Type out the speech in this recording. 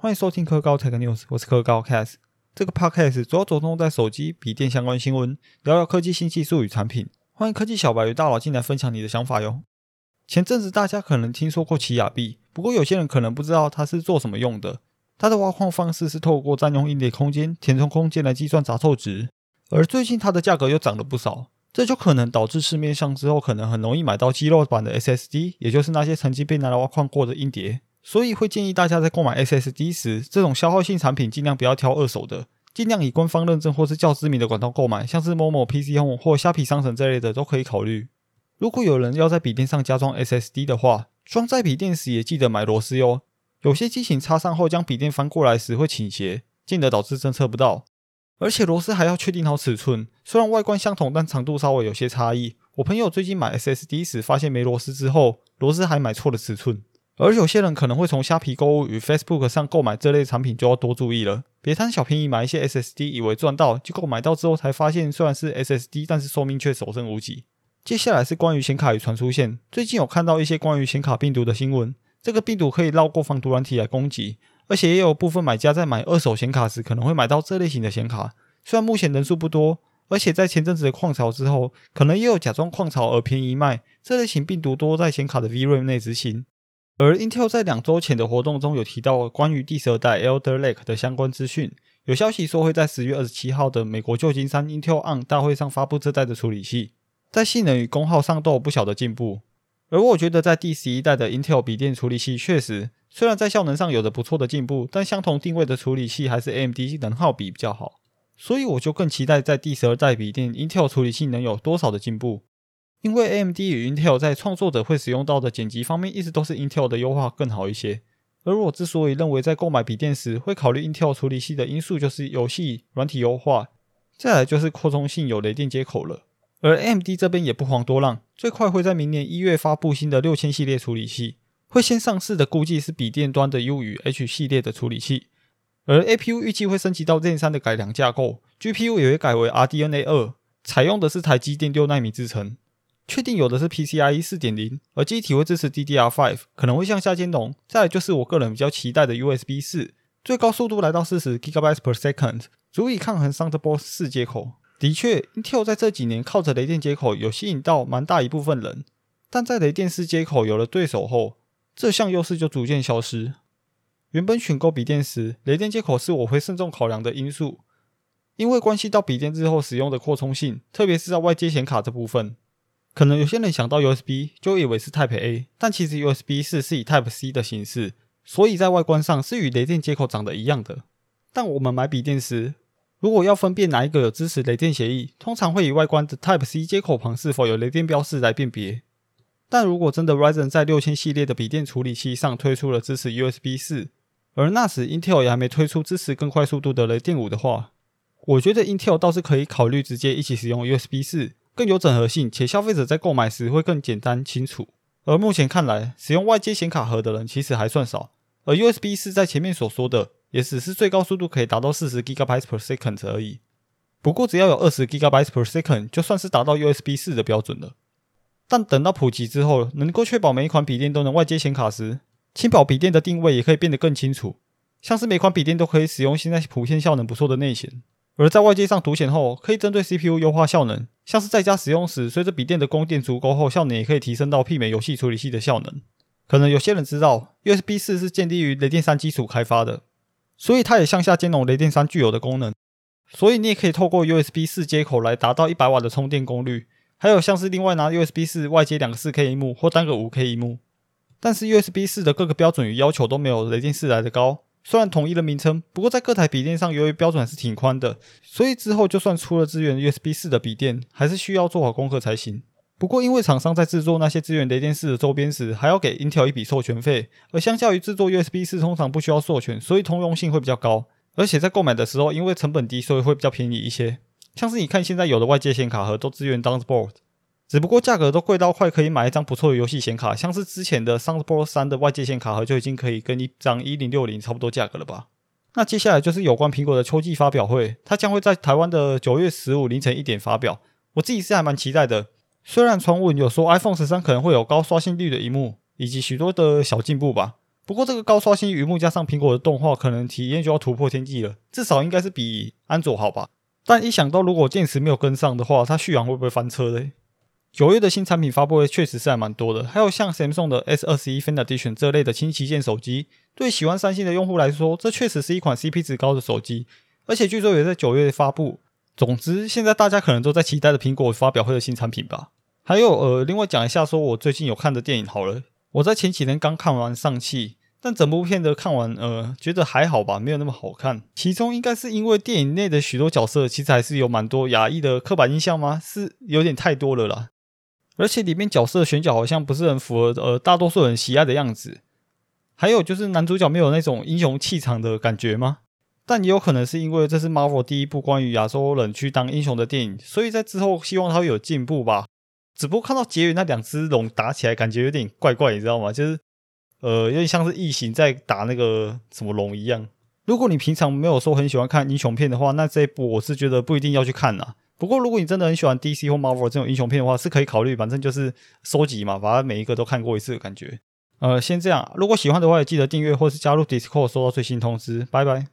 欢迎收听科高 Tech News，我是科高 Cast。这个 Podcast 主要着重在手机、笔电相关新闻，聊聊科技新技术与产品。欢迎科技小白与大佬进来分享你的想法哟。前阵子大家可能听说过奇亚币，不过有些人可能不知道它是做什么用的。它的挖矿方式是透过占用硬碟空间、填充空间来计算杂凑值，而最近它的价格又涨了不少。这就可能导致市面上之后可能很容易买到肌肉版的 SSD，也就是那些曾经被拿来挖矿过的硬碟。所以会建议大家在购买 SSD 时，这种消耗性产品尽量不要挑二手的，尽量以官方认证或是较知名的管道购买，像是某某 PC Home 或虾皮商城这类的都可以考虑。如果有人要在笔电上加装 SSD 的话，装在笔电时也记得买螺丝哟。有些机型插上后将笔电翻过来时会倾斜，进而导致侦测不到。而且螺丝还要确定好尺寸，虽然外观相同，但长度稍微有些差异。我朋友最近买 SSD 时发现没螺丝之后，螺丝还买错了尺寸。而有些人可能会从虾皮购物与 Facebook 上购买这类产品，就要多注意了，别贪小便宜买一些 SSD，以为赚到，结果买到之后才发现虽然是 SSD，但是寿命却所剩无几。接下来是关于显卡与传输线，最近有看到一些关于显卡病毒的新闻，这个病毒可以绕过防毒软体来攻击。而且也有部分买家在买二手显卡时，可能会买到这类型的显卡。虽然目前人数不多，而且在前阵子的矿潮之后，可能也有假装矿潮而便宜卖。这类型病毒多在显卡的 VRAM 内执行。而 Intel 在两周前的活动中有提到关于第十二代 Elder Lake 的相关资讯，有消息说会在十月二十七号的美国旧金山 Intel On 大会上发布这代的处理器，在性能与功耗上都有不小的进步。而我觉得在第十一代的 Intel 笔电处理器确实。虽然在效能上有着不错的进步，但相同定位的处理器还是 AMD 能耗比比较好，所以我就更期待在第十二代笔电 Intel 处理器能有多少的进步。因为 AMD 与 Intel 在创作者会使用到的剪辑方面，一直都是 Intel 的优化更好一些。而我之所以认为在购买笔电时会考虑 Intel 处理器的因素，就是游戏软体优化，再来就是扩充性有雷电接口了。而 AMD 这边也不遑多让，最快会在明年一月发布新的六千系列处理器。会先上市的估计是笔电端的 U 与 H 系列的处理器，而 APU 预计会升级到 Zen 三的改良架构，GPU 也会改为 RDNA 二，采用的是台积电六纳米制程，确定有的是 PCIe 四点零，而机体会支持 DDR5，可能会向下兼容。再来就是我个人比较期待的 USB 四，最高速度来到四十 gigabytes per second，足以抗衡 Thunderbolt 四接口。的确，Intel 在这几年靠着雷电接口有吸引到蛮大一部分人，但在雷电四接口有了对手后，这项优势就逐渐消失。原本选购笔电时，雷电接口是我会慎重考量的因素，因为关系到笔电日后使用的扩充性，特别是在外接显卡这部分。可能有些人想到 USB 就以为是 Type A，但其实 USB 四是以 Type C 的形式，所以在外观上是与雷电接口长得一样的。但我们买笔电时，如果要分辨哪一个有支持雷电协议，通常会以外观的 Type C 接口旁是否有雷电标示来辨别。但如果真的 Ryzen 在六千系列的笔电处理器上推出了支持 USB 四，而那时 Intel 也还没推出支持更快速度的雷电五的话，我觉得 Intel 倒是可以考虑直接一起使用 USB 四，更有整合性，且消费者在购买时会更简单清楚。而目前看来，使用外接显卡盒的人其实还算少，而 USB 四在前面所说的也只是最高速度可以达到四十 GB per second 而已。不过只要有二十 GB per second，就算是达到 USB 四的标准了。但等到普及之后，能够确保每一款笔电都能外接显卡时，轻薄笔电的定位也可以变得更清楚。像是每款笔电都可以使用现在普遍效能不错的内显，而在外接上独显后，可以针对 CPU 优化效能。像是在家使用时，随着笔电的供电足够后，效能也可以提升到媲美游戏处理器的效能。可能有些人知道，USB 四是建立于雷电三基础开发的，所以它也向下兼容雷电三具有的功能。所以你也可以透过 USB 四接口来达到一百瓦的充电功率。还有像是另外拿 USB 四外接两个四 K 屏幕或单个五 K 屏幕，但是 USB 四的各个标准与要求都没有雷电四来的高。虽然统一了名称，不过在各台笔电上，由于标准还是挺宽的，所以之后就算出了支援 USB 四的笔电，还是需要做好功课才行。不过因为厂商在制作那些支援雷电四的周边时，还要给 Intel 一笔授权费，而相较于制作 USB 四通常不需要授权，所以通用性会比较高。而且在购买的时候，因为成本低，所以会比较便宜一些。像是你看现在有的外接显卡盒都支援 Thunderbolt，只不过价格都贵到快可以买一张不错的游戏显卡，像是之前的 Thunderbolt 三的外接显卡盒就已经可以跟一张一零六零差不多价格了吧？那接下来就是有关苹果的秋季发表会，它将会在台湾的九月十五凌晨一点发表。我自己是还蛮期待的，虽然传闻有说 iPhone 十三可能会有高刷新率的荧幕以及许多的小进步吧，不过这个高刷新屏幕加上苹果的动画，可能体验就要突破天际了，至少应该是比安卓好吧。但一想到如果电池没有跟上的话，它续航会不会翻车嘞？九月的新产品发布会确实是还蛮多的，还有像 Samsung 的 S 二十一 Fan Edition 这类的轻旗舰手机，对喜欢三星的用户来说，这确实是一款 CP 值高的手机，而且据说也在九月发布。总之，现在大家可能都在期待的苹果发表会的新产品吧。还有呃，另外讲一下，说我最近有看的电影好了，我在前几天刚看完《上汽》。但整部片的看完，呃，觉得还好吧，没有那么好看。其中应该是因为电影内的许多角色其实还是有蛮多亚裔的刻板印象吗？是有点太多了啦。而且里面角色的选角好像不是很符合呃大多数人喜爱的样子。还有就是男主角没有那种英雄气场的感觉吗？但也有可能是因为这是 Marvel 第一部关于亚洲人去当英雄的电影，所以在之后希望他会有进步吧。只不过看到结尾那两只龙打起来，感觉有点怪怪，你知道吗？就是。呃，有点像是异形在打那个什么龙一样。如果你平常没有说很喜欢看英雄片的话，那这一部我是觉得不一定要去看啦。不过如果你真的很喜欢 DC 或 Marvel 这种英雄片的话，是可以考虑。反正就是收集嘛，把它每一个都看过一次的感觉。呃，先这样。如果喜欢的话，也记得订阅或是加入 Discord，收到最新通知。拜拜。